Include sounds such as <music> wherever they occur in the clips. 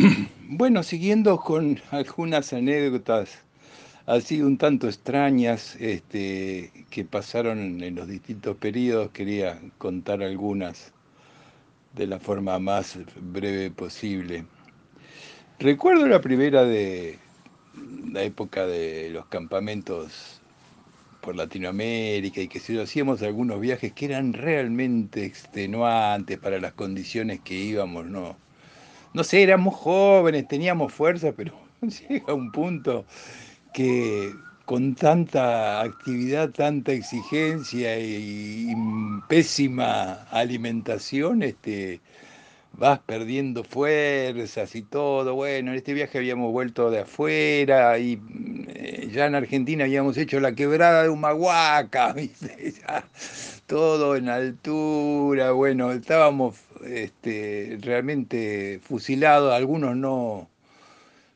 <clears throat> Bueno, siguiendo con <laughs> algunas anécdotas así un tanto extrañas este, que pasaron en los distintos periodos, quería contar algunas de la forma más breve posible. Recuerdo la primera de la época de los campamentos por Latinoamérica y que si hacíamos algunos viajes que eran realmente extenuantes para las condiciones que íbamos, ¿no? No sé, éramos jóvenes, teníamos fuerza, pero <laughs> llega un punto que con tanta actividad, tanta exigencia y, pésima alimentación, este, vas perdiendo fuerzas y todo. Bueno, en este viaje habíamos vuelto de afuera y eh, ya en Argentina habíamos hecho la quebrada de Humahuaca, <laughs> todo en altura. Bueno, estábamos este, realmente fusilados, algunos no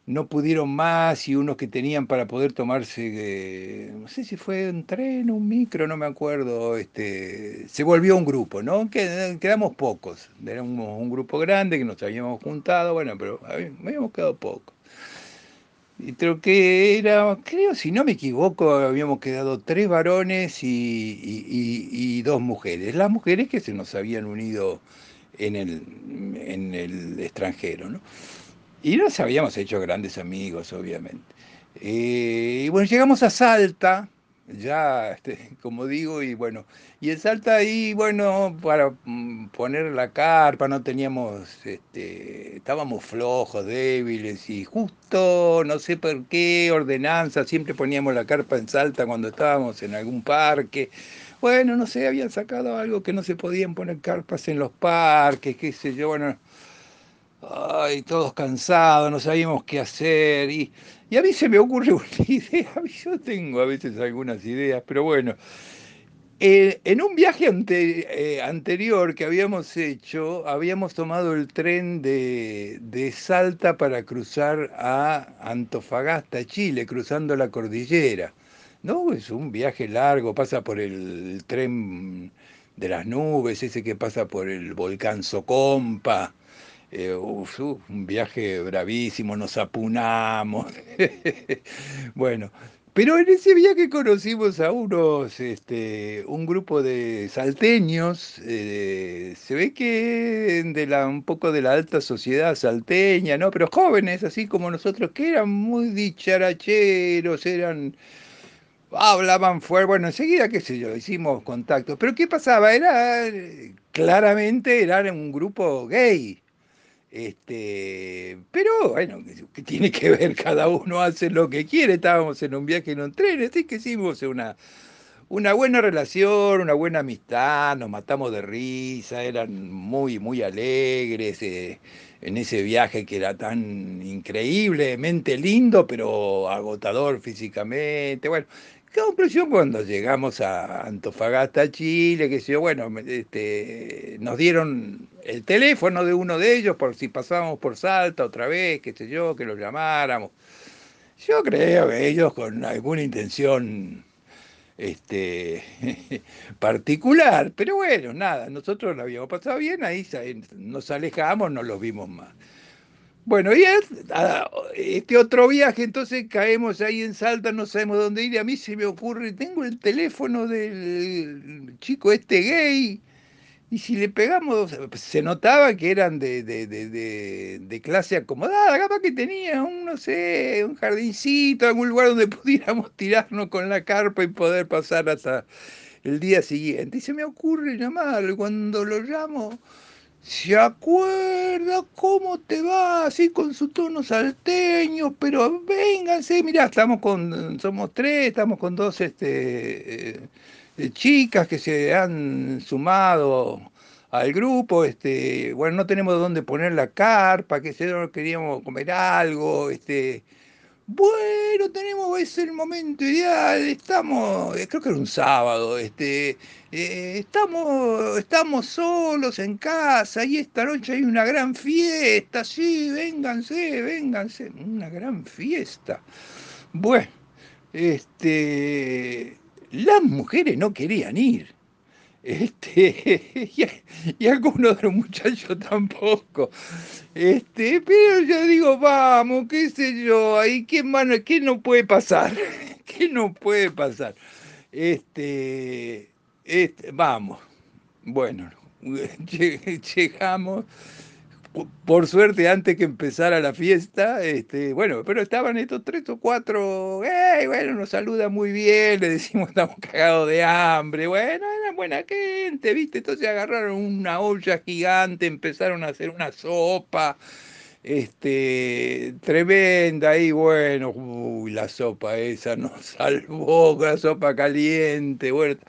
no pudieron más y unos que tenían para poder tomarse, eh, no sé si fue un tren, un micro, no me acuerdo, este, se volvió un grupo, ¿no? Quedamos pocos, éramos un grupo grande que nos habíamos juntado, bueno, pero habíamos quedado pocos. Y creo que era, creo, si no me equivoco, habíamos quedado tres varones y, y dos mujeres. Las mujeres que se nos habían unido en el, en el extranjero, ¿no? Y nos habíamos hecho grandes amigos, obviamente. Eh, y bueno, llegamos a Salta, ya, este, como digo, y bueno, y en Salta ahí, bueno, para mm, poner la carpa no teníamos, este, estábamos flojos, débiles, y justo, no sé por qué, ordenanza, siempre poníamos la carpa en Salta cuando estábamos en algún parque. Bueno, no sé, habían sacado algo que no se podían poner carpas en los parques, qué sé yo, bueno, ay, todos cansados, no sabíamos qué hacer. Y, a mí se me ocurre <laughs> una idea, yo tengo a veces algunas ideas, pero bueno. Eh, en un viaje eh, anterior que habíamos hecho, habíamos tomado el tren de, de, Salta para cruzar a Antofagasta, Chile, cruzando la cordillera. ¿No? Es un viaje largo, pasa por el tren de las nubes, ese que pasa por el volcán Socompa, eh, un viaje bravísimo, nos apunamos. <laughs> bueno, pero en ese viaje conocimos a unos, este, un grupo de salteños, eh, se ve que de la, un poco de la alta sociedad salteña, ¿no? Pero jóvenes, así como nosotros, que eran muy dicharacheros, eran hablaban fuerte, bueno, enseguida, qué sé yo, hicimos contacto. Pero ¿qué pasaba? Era, claramente, eran un grupo gay. Este, pero bueno, que tiene que ver, cada uno hace lo que quiere, estábamos en un viaje en un tren, así que hicimos una, una buena relación, una buena amistad, nos matamos de risa, eran muy, muy alegres eh, en ese viaje que era tan increíblemente lindo, pero agotador físicamente. Bueno, Qué impresión cuando llegamos a Antofagasta, Chile, que sé bueno, este, nos dieron el teléfono de uno de ellos por si pasábamos por Salta otra vez, qué sé yo, que lo llamáramos. Yo creo que ellos con alguna intención este, <laughs> particular, pero bueno, nada, nosotros lo habíamos pasado bien, ahí nos alejamos, no los vimos más. Bueno, y este otro viaje, entonces caemos ahí en Salta, no sabemos dónde ir, a mí se me ocurre, tengo el teléfono del chico este gay, y si le pegamos, se notaba que eran de, de, de, de clase acomodada, capaz que tenía un, no sé, un jardincito, algún lugar donde <laughs> pudiéramos tirarnos con la carpa y poder pasar hasta el día siguiente. Y se me ocurre llamarlo, cuando lo llamo ¿Se acuerda cómo te va? Así con su tono salteño, pero vénganse, mirá, estamos con, somos tres, estamos con dos este, eh, chicas que se han sumado al grupo, este, bueno, no tenemos dónde poner la carpa, que se queríamos comer algo, este, bueno, tenemos, es el momento ideal, estamos, eh, creo que era un sábado, este, eh, estamos, estamos solos en casa y esta noche hay una gran fiesta, sí, vénganse, vénganse, una gran fiesta. Bueno, este, las mujeres no querían ir. Este, <laughs> y, algunos de los muchachos tampoco. Este, pero yo digo, vamos, qué sé yo, ahí qué mano, qué no puede pasar, <laughs> qué no puede pasar. Este, este, vamos. Bueno, <laughs> llegamos por suerte, antes que empezara la fiesta, este, bueno, pero estaban estos tres o cuatro, bueno, nos saluda muy bien, le decimos estamos cagados de hambre, bueno, eran buena gente, ¿viste? Entonces agarraron una olla gigante, empezaron a hacer una sopa, este, tremenda, y bueno, uy, la sopa esa nos <laughs> salvó, la sopa caliente, bueno.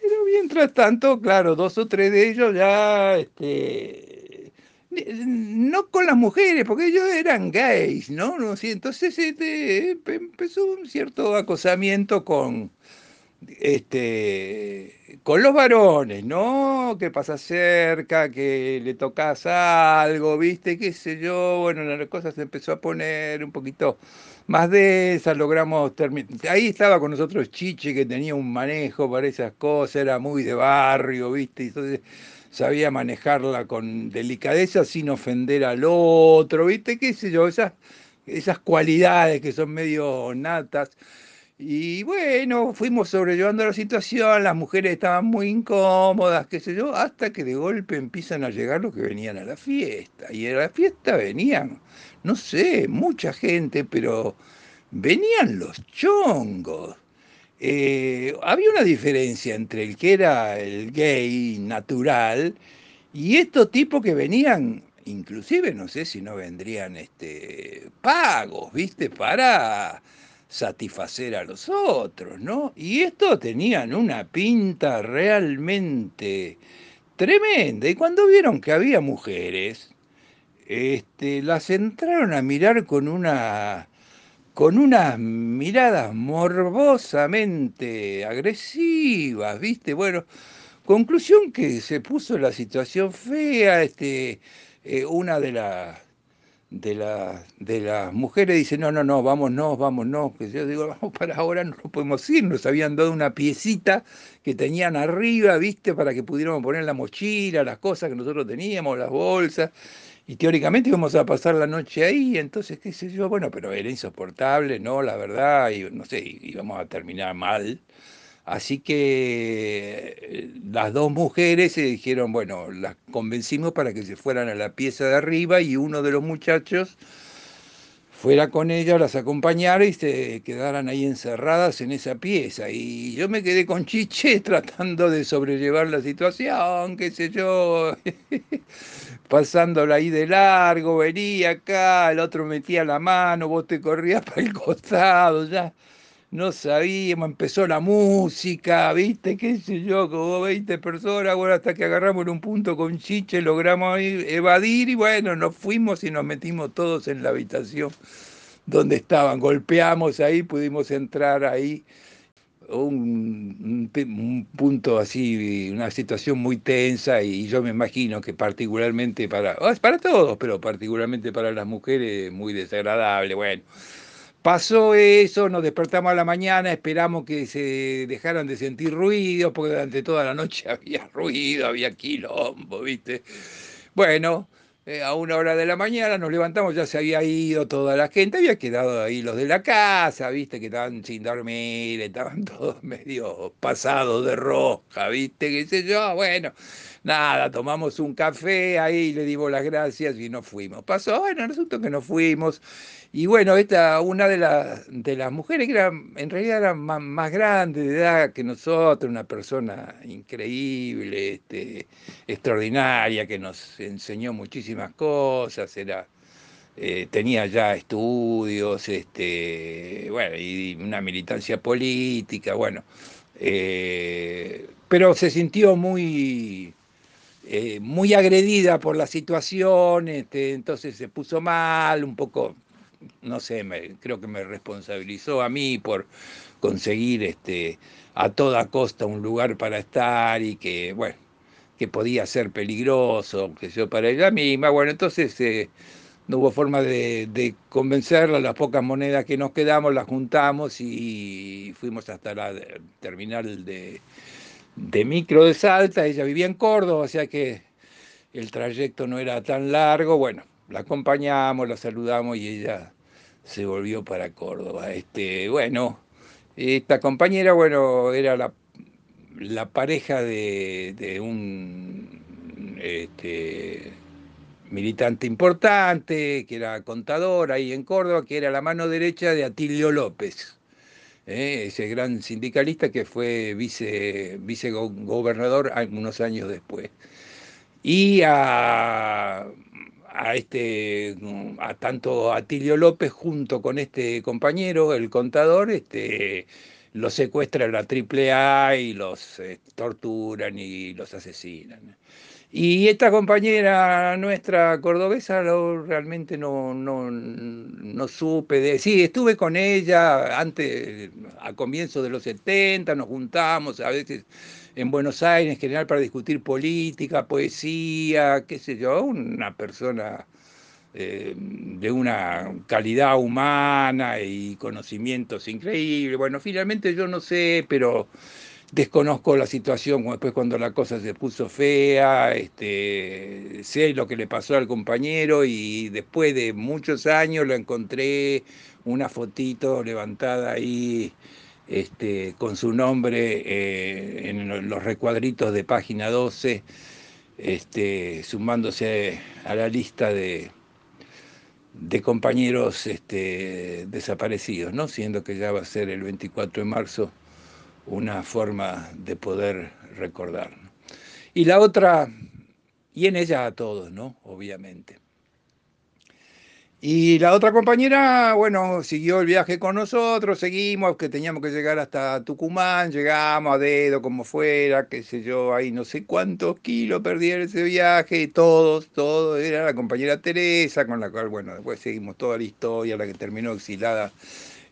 Pero mientras tanto, claro, dos o tres de ellos ya, este, no con las mujeres, porque ellos eran gays, ¿no? ¿No? entonces este, empezó un cierto acosamiento con, este, con los varones, ¿no? Que pasa cerca, que le tocas algo, ¿viste? ¿Qué sé yo? Bueno, la cosa se empezó a poner un poquito más de esa, logramos terminar. Ahí estaba con nosotros Chiche, que tenía un manejo para esas cosas, era muy de barrio, ¿viste? Entonces sabía manejarla con delicadeza sin ofender al otro, ¿viste? ¿Qué sé yo? Esas, esas cualidades que son medio natas. Y bueno, fuimos sobrellevando la situación, las mujeres estaban muy incómodas, qué sé yo, hasta que de golpe empiezan a llegar los que venían a la fiesta. Y a la fiesta venían, no sé, mucha gente, pero venían los chongos. Eh, había una diferencia entre el que era el gay natural y estos tipos que venían, inclusive no sé si no vendrían este, pagos, ¿viste? Para satisfacer a los otros, ¿no? Y estos tenían una pinta realmente tremenda. Y cuando vieron que había mujeres, este, las entraron a mirar con una con unas miradas morbosamente agresivas, ¿viste? Bueno, conclusión que se puso la situación fea, este, eh, una de las de, de las mujeres dice, no, no, no, vámonos, vámonos, que yo digo, vamos para ahora, no podemos ir, nos habían dado una piecita que tenían arriba, viste, para que pudiéramos poner la mochila, las cosas que nosotros teníamos, las bolsas, y teóricamente íbamos a pasar la noche ahí, entonces, qué sé yo, bueno, pero era insoportable, ¿no? La verdad, y no sé, íbamos a terminar mal. Así que eh, las dos mujeres se dijeron, bueno, las convencimos para que se fueran a la pieza de arriba y uno de los muchachos fuera con ellas, las acompañara y se quedaran ahí encerradas en esa pieza. Y yo me quedé con Chiche <laughs> tratando de sobrellevar la situación, qué sé yo, <laughs> pasándola ahí de largo, venía acá, el otro metía la mano, vos te corrías <laughs> para el costado, ya no sabíamos, empezó la música, viste, qué sé yo, como 20 personas, bueno, hasta que agarramos en un punto con Chiche, logramos evadir y bueno, nos fuimos y nos metimos todos en la habitación donde estaban, golpeamos ahí, pudimos entrar ahí, un, un punto así, una situación muy tensa y yo me imagino que particularmente para, para todos, pero particularmente para las mujeres muy desagradable, bueno. Pasó eso, nos despertamos a la mañana, esperamos que se dejaran de sentir ruido, porque durante toda la noche <laughs> había ruido, había quilombo, ¿viste? Bueno, eh, a una hora de la mañana nos levantamos, ya se había ido toda la gente, había quedado ahí los de la casa, ¿viste? Que estaban sin dormir, estaban <laughs> todos medio pasados de roja, ¿viste? ¿Qué sé yo? Bueno, nada, tomamos un café ahí, le dimos las gracias y nos fuimos. Pasó, bueno, resulta que nos fuimos y bueno, esta, una de, las de las mujeres que era, en realidad era más, grande de edad que nosotros, una persona increíble, este, extraordinaria, que nos enseñó muchísimas cosas, era, eh, tenía ya estudios, este, bueno, y una militancia política, bueno, eh, pero se sintió muy, eh, muy agredida por la situación, este, entonces se puso mal, un poco no sé, me, creo que me responsabilizó a mí por conseguir este, a toda costa un lugar para estar y que, bueno, que podía ser peligroso, que yo para ella misma. Bueno, entonces eh, no hubo forma de, convencerla, las pocas monedas que nos quedamos las juntamos y fuimos hasta la terminal de, de micro de Salta, ella vivía en Córdoba, o sea que el trayecto no era tan largo, bueno, la acompañamos, la saludamos y ella se volvió para Córdoba. Este, bueno, esta compañera, bueno, era la, pareja de, un este, militante importante, que era contador ahí en Córdoba, que era la mano derecha de Atilio López, ¿eh? ese gran sindicalista que fue vice, vicegobernador unos años después. Y a, a, este, a tanto Atilio López junto con este compañero, el contador, este, los secuestra la AAA y los eh, torturan y los asesinan. Y esta compañera nuestra cordobesa lo, realmente no, no, no, supe de... Sí, estuve con ella antes, a comienzos de los 70, nos juntamos a veces en Buenos Aires en general para discutir política, poesía, qué sé yo, una persona eh, de una calidad humana y conocimientos increíbles. Bueno, finalmente yo no sé, pero desconozco la situación después cuando la cosa se puso fea, este, sé lo que le pasó al compañero y después de muchos años lo encontré una fotito levantada ahí este, con su nombre eh, en los recuadritos de página 12, este, sumándose a la lista de, compañeros este, desaparecidos, ¿no? siendo que ya va a ser el 24 de marzo una forma de poder recordar. Y la otra, y en ella a todos, ¿no? Obviamente. Y la otra compañera, bueno, siguió el viaje con nosotros, seguimos, que teníamos que llegar hasta Tucumán, llegamos a dedo, como fuera, qué sé yo, ahí no sé cuántos kilos perdí en ese viaje, todos, todos, era la compañera Teresa, con la cual, bueno, después seguimos toda la historia, la que terminó exilada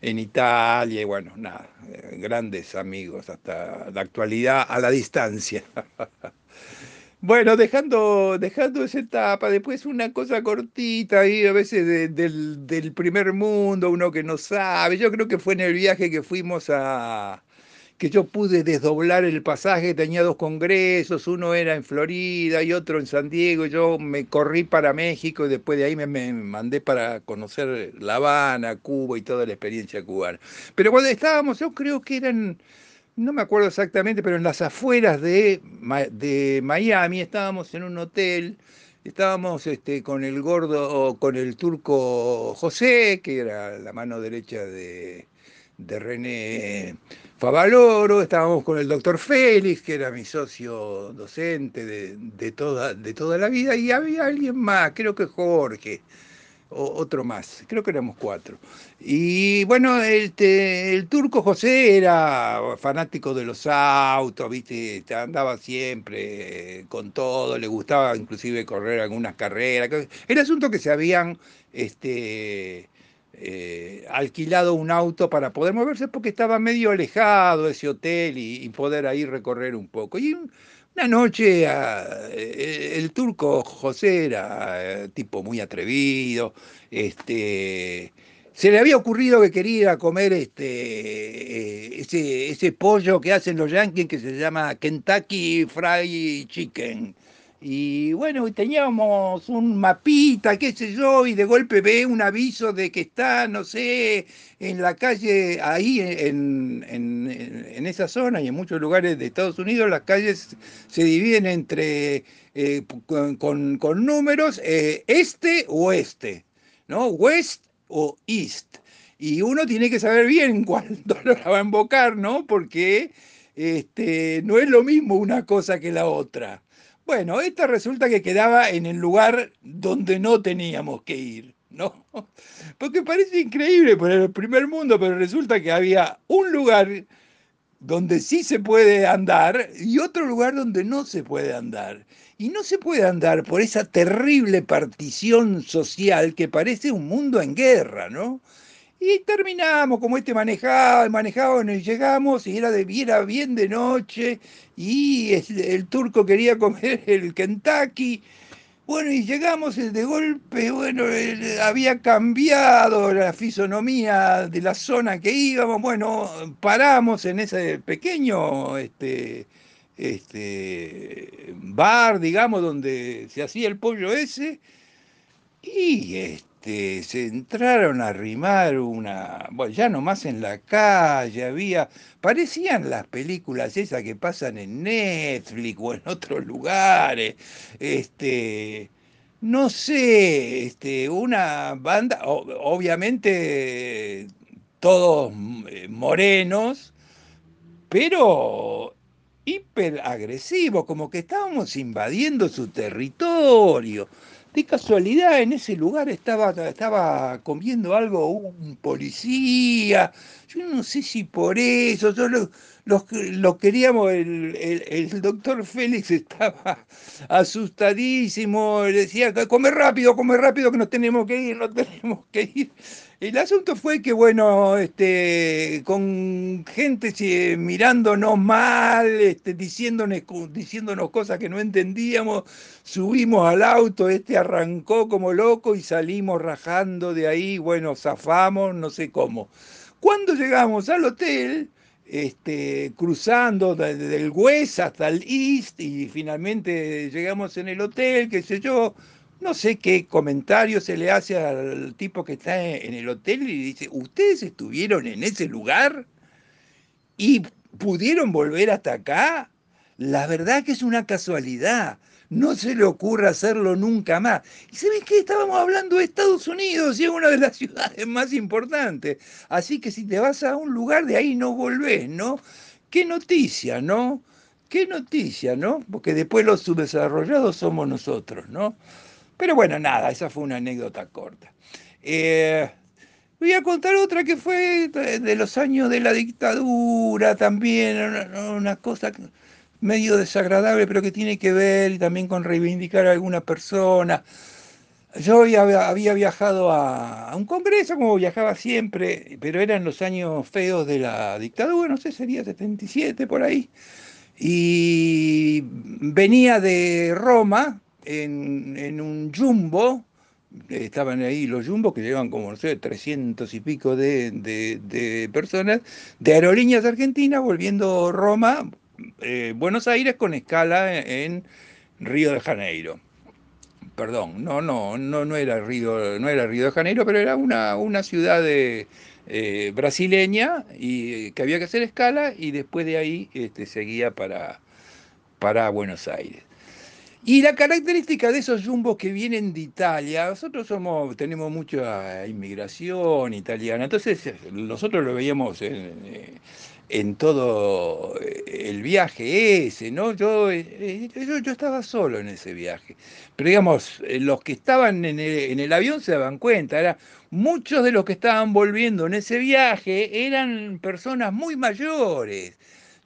en Italia, y bueno, nada, eh, grandes amigos hasta la actualidad a la distancia. <laughs> Bueno, dejando, dejando esa etapa, después una cosa cortita ahí, a veces del, del, primer mundo, uno que no sabe. Yo creo que fue en el viaje que fuimos a, que yo pude desdoblar el pasaje, tenía dos congresos, uno era en Florida y otro en San Diego, yo me corrí para México y después de ahí me, mandé para conocer La Habana, Cuba y toda la experiencia cubana. Pero cuando estábamos, yo creo que eran, no me acuerdo exactamente, pero en las afueras de, de Miami, estábamos en un hotel, estábamos este, con el gordo, con el turco José, que era la mano derecha de, de René Favaloro, estábamos con el doctor Félix, que era mi socio docente de, toda, de toda la vida, y había alguien más, creo que Jorge, otro más, creo que éramos cuatro. Y bueno, el, el turco José era fanático de los autos, ¿viste? andaba siempre con todo, le gustaba inclusive correr algunas carreras. El asunto que se habían este, eh, alquilado un auto para poder moverse porque estaba medio alejado ese hotel y, poder ahí recorrer un poco. Y una noche eh, el turco José era eh, tipo muy atrevido, este, se le había ocurrido que quería comer este, ese, ese pollo que hacen los yankees que se llama Kentucky Fried Chicken y bueno, teníamos un mapita, qué sé yo, y de golpe ve un aviso de que está, no sé, en la calle, ahí en, en, esa zona y en muchos lugares de Estados Unidos, las calles se dividen entre, eh, con, con, números, eh, este o oeste, ¿no? West o east. Y uno tiene que saber bien <laughs> cuándo lo va a invocar, ¿no? Porque este, no es lo mismo una cosa que la otra. Bueno, esta resulta que quedaba en el lugar donde no teníamos que ir, ¿no? Porque parece increíble por el primer mundo, pero resulta que había un lugar donde sí se puede andar y otro lugar donde no se puede andar. Y no se puede andar por esa terrible partición social que parece un mundo en guerra, ¿no? Y terminamos, como este manejaba, manejaba, y llegamos, y era, de, bien de noche, y el, turco quería comer <laughs> el Kentucky. Bueno, y llegamos de golpe, bueno, había cambiado la fisonomía de la zona que íbamos, bueno, paramos en ese pequeño este, este, bar, digamos, donde se hacía el pollo ese, y este, se entraron a arrimar una, bueno, ya nomás en la calle había, parecían las películas esas que pasan en Netflix o en otros lugares, este, no sé, este, una banda, obviamente todos eh, morenos, pero hiperagresivos, como que estábamos invadiendo su territorio. De casualidad en ese lugar estaba, estaba comiendo algo un policía. Yo no sé si por eso, yo lo, queríamos, el, el, doctor Félix <laughs> estaba asustadísimo, decía, come rápido, come rápido que nos tenemos que ir, nos <laughs> tenemos que ir. El asunto fue que, bueno, este, con gente mirándonos mal, este, diciéndonos, diciéndonos cosas que no entendíamos, subimos al auto, este arrancó como loco y salimos rajando de ahí, bueno, zafamos, no sé cómo. Cuando llegamos al hotel, este, cruzando desde el West hasta el East y finalmente llegamos en el hotel, qué sé yo, no sé qué comentario se le hace al tipo que está en el hotel y dice, ¿ustedes estuvieron en ese lugar y pudieron volver hasta acá? La verdad que es una casualidad. No se le ocurre hacerlo nunca más. ¿Y saben qué? Estábamos hablando de Estados Unidos y es una de las <laughs> ciudades más importantes. Así que si te vas a un lugar de ahí no volvés, ¿no? Qué noticia, ¿no? Qué noticia, ¿no? Porque después los subdesarrollados somos nosotros, ¿no? Pero bueno, nada, esa fue una anécdota corta. Eh, voy a contar otra que fue de los años de la dictadura también, una, cosa medio desagradable, pero que tiene que ver también con reivindicar a alguna persona. Yo había, viajado a, un congreso, como viajaba siempre, pero eran los años feos de la dictadura, no sé, sería 77 por ahí. Y venía de Roma, en, un jumbo, estaban ahí los jumbos que llevan como, no sé, 300 y pico de, personas, de aerolíneas argentinas volviendo Roma, eh, Buenos Aires con escala en Río de Janeiro. Perdón, no, no, no, no era Río, no era Río de Janeiro, pero era una, una ciudad de, eh, brasileña y que había que hacer escala y después de ahí este, seguía para, para Buenos Aires. Y la característica de esos jumbos que vienen de Italia, nosotros somos, tenemos mucha inmigración italiana, entonces nosotros lo veíamos en, todo el viaje ese, ¿no? Yo, yo, yo, estaba solo en ese viaje, pero digamos, los que estaban en el, en el avión se daban cuenta, era, muchos de los que estaban volviendo en ese viaje eran personas muy mayores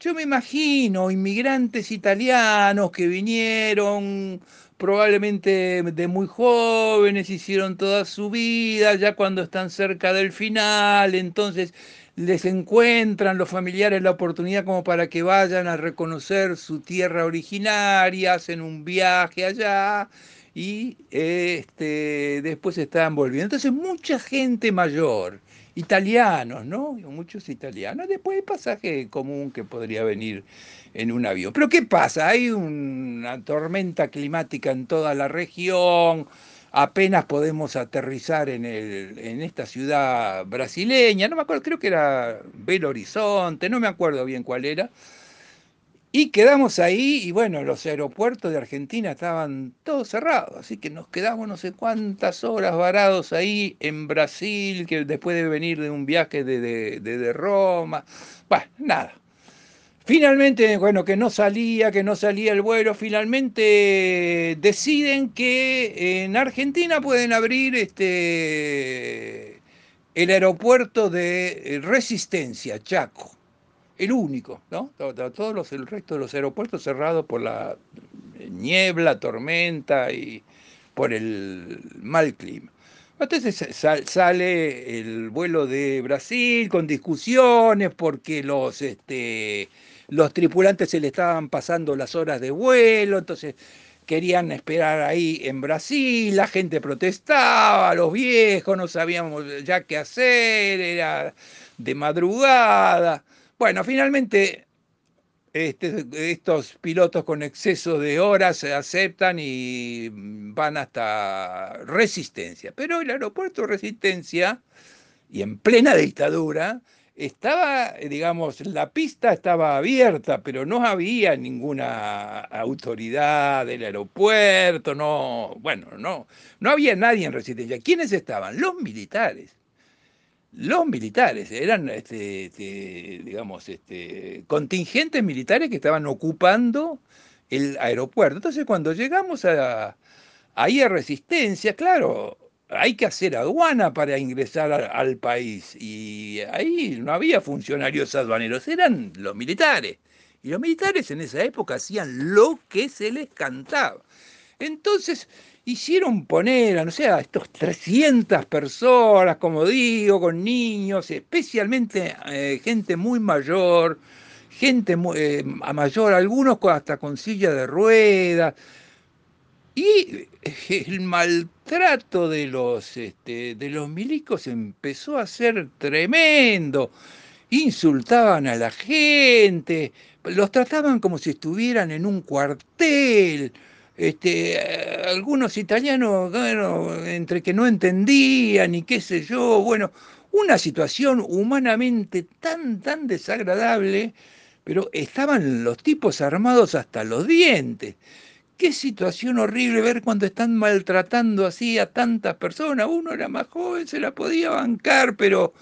yo me imagino inmigrantes italianos que vinieron probablemente de muy jóvenes, hicieron toda su vida, ya cuando están cerca del final, entonces les encuentran los familiares la oportunidad como para que vayan a reconocer su tierra originaria, hacen un viaje allá y este, después están volviendo. Entonces mucha gente mayor italianos, ¿no? Muchos italianos. Después hay pasaje común que podría venir en un avión. Pero ¿qué pasa? Hay una tormenta climática en toda la región. Apenas podemos aterrizar en, el, en esta ciudad brasileña, no me acuerdo, creo que era Belo Horizonte, no me acuerdo bien cuál era, y quedamos ahí y bueno, los aeropuertos de Argentina estaban todos cerrados, así que nos quedamos no sé cuántas horas varados ahí en Brasil, que después de venir de un viaje de, de, Roma. Bueno, nada. Finalmente, bueno, que no salía, que no salía el vuelo, finalmente deciden que en Argentina pueden abrir este, el aeropuerto de Resistencia, Chaco el único, ¿no? Todos los, el resto de los aeropuertos cerrados por la niebla, tormenta y por el mal clima. Entonces sale el vuelo de Brasil con discusiones porque los, este, los tripulantes se le estaban pasando las horas de vuelo, entonces querían esperar ahí en Brasil, la gente protestaba, los viejos no sabíamos ya qué hacer, era de madrugada. Bueno, finalmente este, estos pilotos con exceso de horas se aceptan y van hasta Resistencia. Pero el aeropuerto Resistencia, y en plena dictadura, estaba, digamos, la pista estaba abierta, pero no había ninguna autoridad del aeropuerto, no, bueno, no, no había nadie en Resistencia. ¿Quiénes estaban? Los militares los militares, eran, este, este, digamos, este, contingentes militares que estaban ocupando el aeropuerto. Entonces, cuando llegamos a, ahí a Resistencia, claro, hay que hacer aduana para ingresar al país. Y ahí no había funcionarios aduaneros, eran los militares. Y los militares en esa época hacían lo que se les cantaba. Entonces, hicieron poner a, no sé, a estos 300 personas, como digo, con niños, especialmente eh, gente muy mayor, gente eh, mayor, algunos hasta con silla de ruedas. Y el maltrato de los, este, de los milicos empezó a ser tremendo. Insultaban a la gente, los trataban como si estuvieran en un cuartel este, algunos italianos, bueno, entre que no entendían y qué sé yo, bueno, una situación humanamente tan, tan desagradable, pero estaban los tipos armados hasta los dientes. Qué situación horrible ver cuando están maltratando así a tantas personas. Uno era más joven, se la podía bancar, pero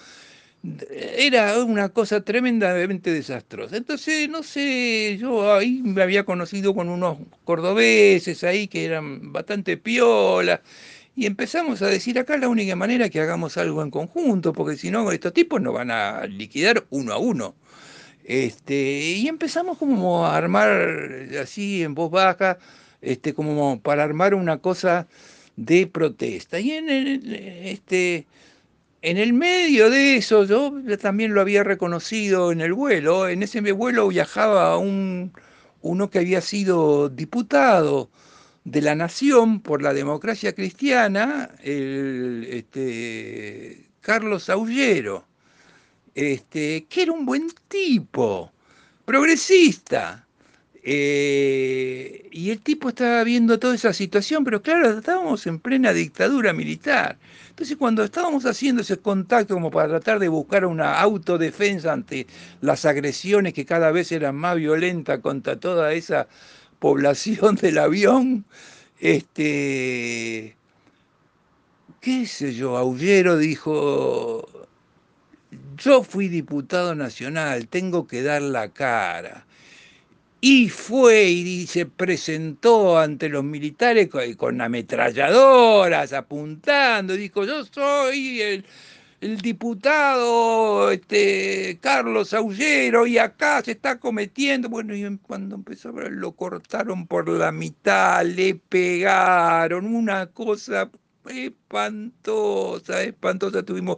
era una cosa tremendamente desastrosa. Entonces, no sé, yo ahí me había conocido con unos cordobeses ahí que eran bastante piola. Y empezamos a decir, acá la única manera que hagamos algo en conjunto, porque si no, estos tipos nos van a liquidar uno a uno. Este, y empezamos como a armar así en voz baja, este, como para armar una cosa de protesta. Y en el, este, en el medio de eso, yo también lo había reconocido en el vuelo, en ese vuelo viajaba un, uno que había sido diputado de la Nación por la democracia cristiana, el, este, Carlos Aullero, este, que era un buen tipo, progresista. Eh, y el tipo estaba viendo toda esa situación, pero claro, estábamos en plena dictadura militar. Entonces, cuando estábamos haciendo ese contacto como para tratar de buscar una autodefensa ante las agresiones que cada vez eran más violentas contra toda esa población del avión, este, qué sé yo, Aullero dijo, yo fui diputado nacional, tengo que dar la cara y fue y se presentó ante los militares con, ametralladoras apuntando, dijo, yo soy el, diputado este, Carlos Aullero y acá se está cometiendo, bueno, y cuando empezó lo cortaron por la mitad, le pegaron, una cosa espantosa, espantosa. Tuvimos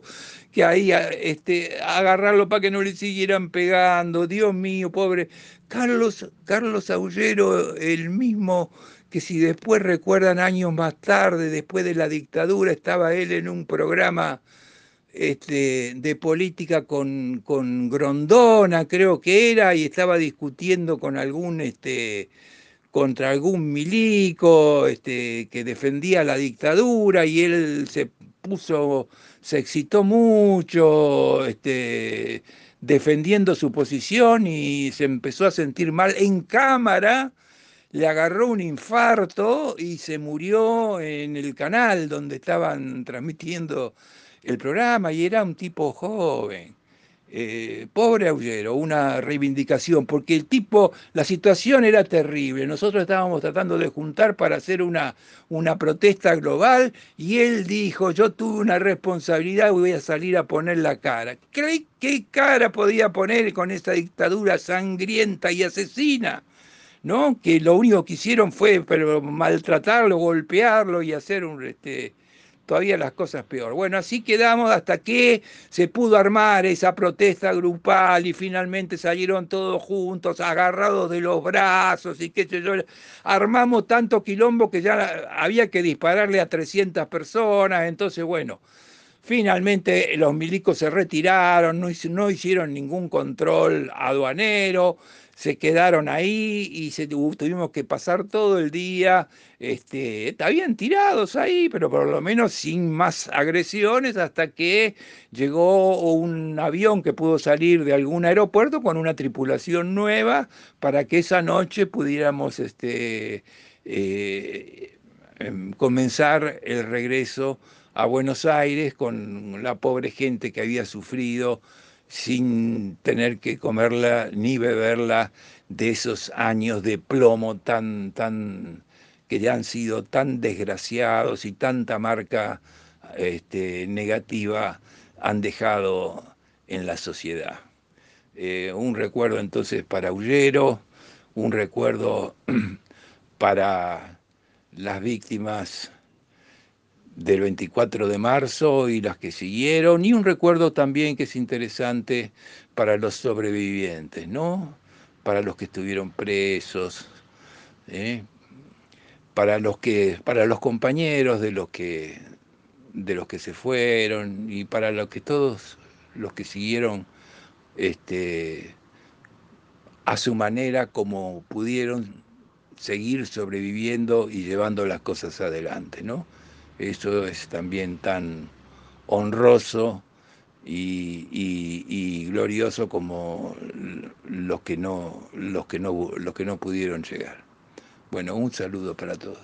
que ahí este, agarrarlo para que no le siguieran pegando. Dios mío, pobre. Carlos, Carlos Aullero, el mismo que si después recuerdan años más tarde, después de la dictadura, estaba él en un programa este, de política con, con Grondona, creo que era, y estaba discutiendo con algún este, contra algún milico este, que defendía la dictadura y él se puso, se excitó mucho, este, defendiendo su posición y se empezó a sentir mal en cámara, le agarró un infarto y se murió en el canal donde estaban transmitiendo el programa y era un tipo joven. Eh, pobre Aullero, una reivindicación, porque el tipo, la situación era terrible. Nosotros estábamos tratando de juntar para hacer una, una protesta global y él dijo, yo tuve una responsabilidad voy a salir a poner la cara. ¿Qué, qué cara podía poner con esa dictadura sangrienta y asesina? ¿No? Que lo único que hicieron fue pero, maltratarlo, golpearlo y hacer un... Este, todavía las cosas peor. Bueno, así quedamos hasta que se pudo armar esa protesta grupal y finalmente salieron todos juntos, agarrados de los brazos y qué sé yo. Armamos tanto quilombo que ya había que dispararle a 300 personas, entonces bueno. Finalmente los milicos se retiraron, no, hicieron ningún control aduanero, se quedaron ahí y se, tuvimos que pasar todo el día, este, tirados ahí, pero por lo menos sin más agresiones hasta que llegó un avión que pudo salir de algún aeropuerto con una tripulación nueva para que esa noche pudiéramos este, eh, em, comenzar el regreso a Buenos Aires con la pobre gente que había sufrido sin tener que comerla ni beberla de esos años de plomo tan, tan, que ya han sido tan desgraciados y tanta marca este, negativa han dejado en la sociedad. Eh, un recuerdo entonces para Ullero, un recuerdo <clears throat> para las víctimas del 24 de marzo y las que siguieron, y un recuerdo también que es interesante para los sobrevivientes, ¿no? Para los que estuvieron presos, ¿eh? para los que, para los compañeros de los que de los que se fueron y para los que todos los que siguieron este, a su manera como pudieron seguir sobreviviendo y llevando las cosas adelante, ¿no? Eso es también tan honroso y, glorioso como los que no, los que no, los que no pudieron llegar. Bueno, un saludo para todos.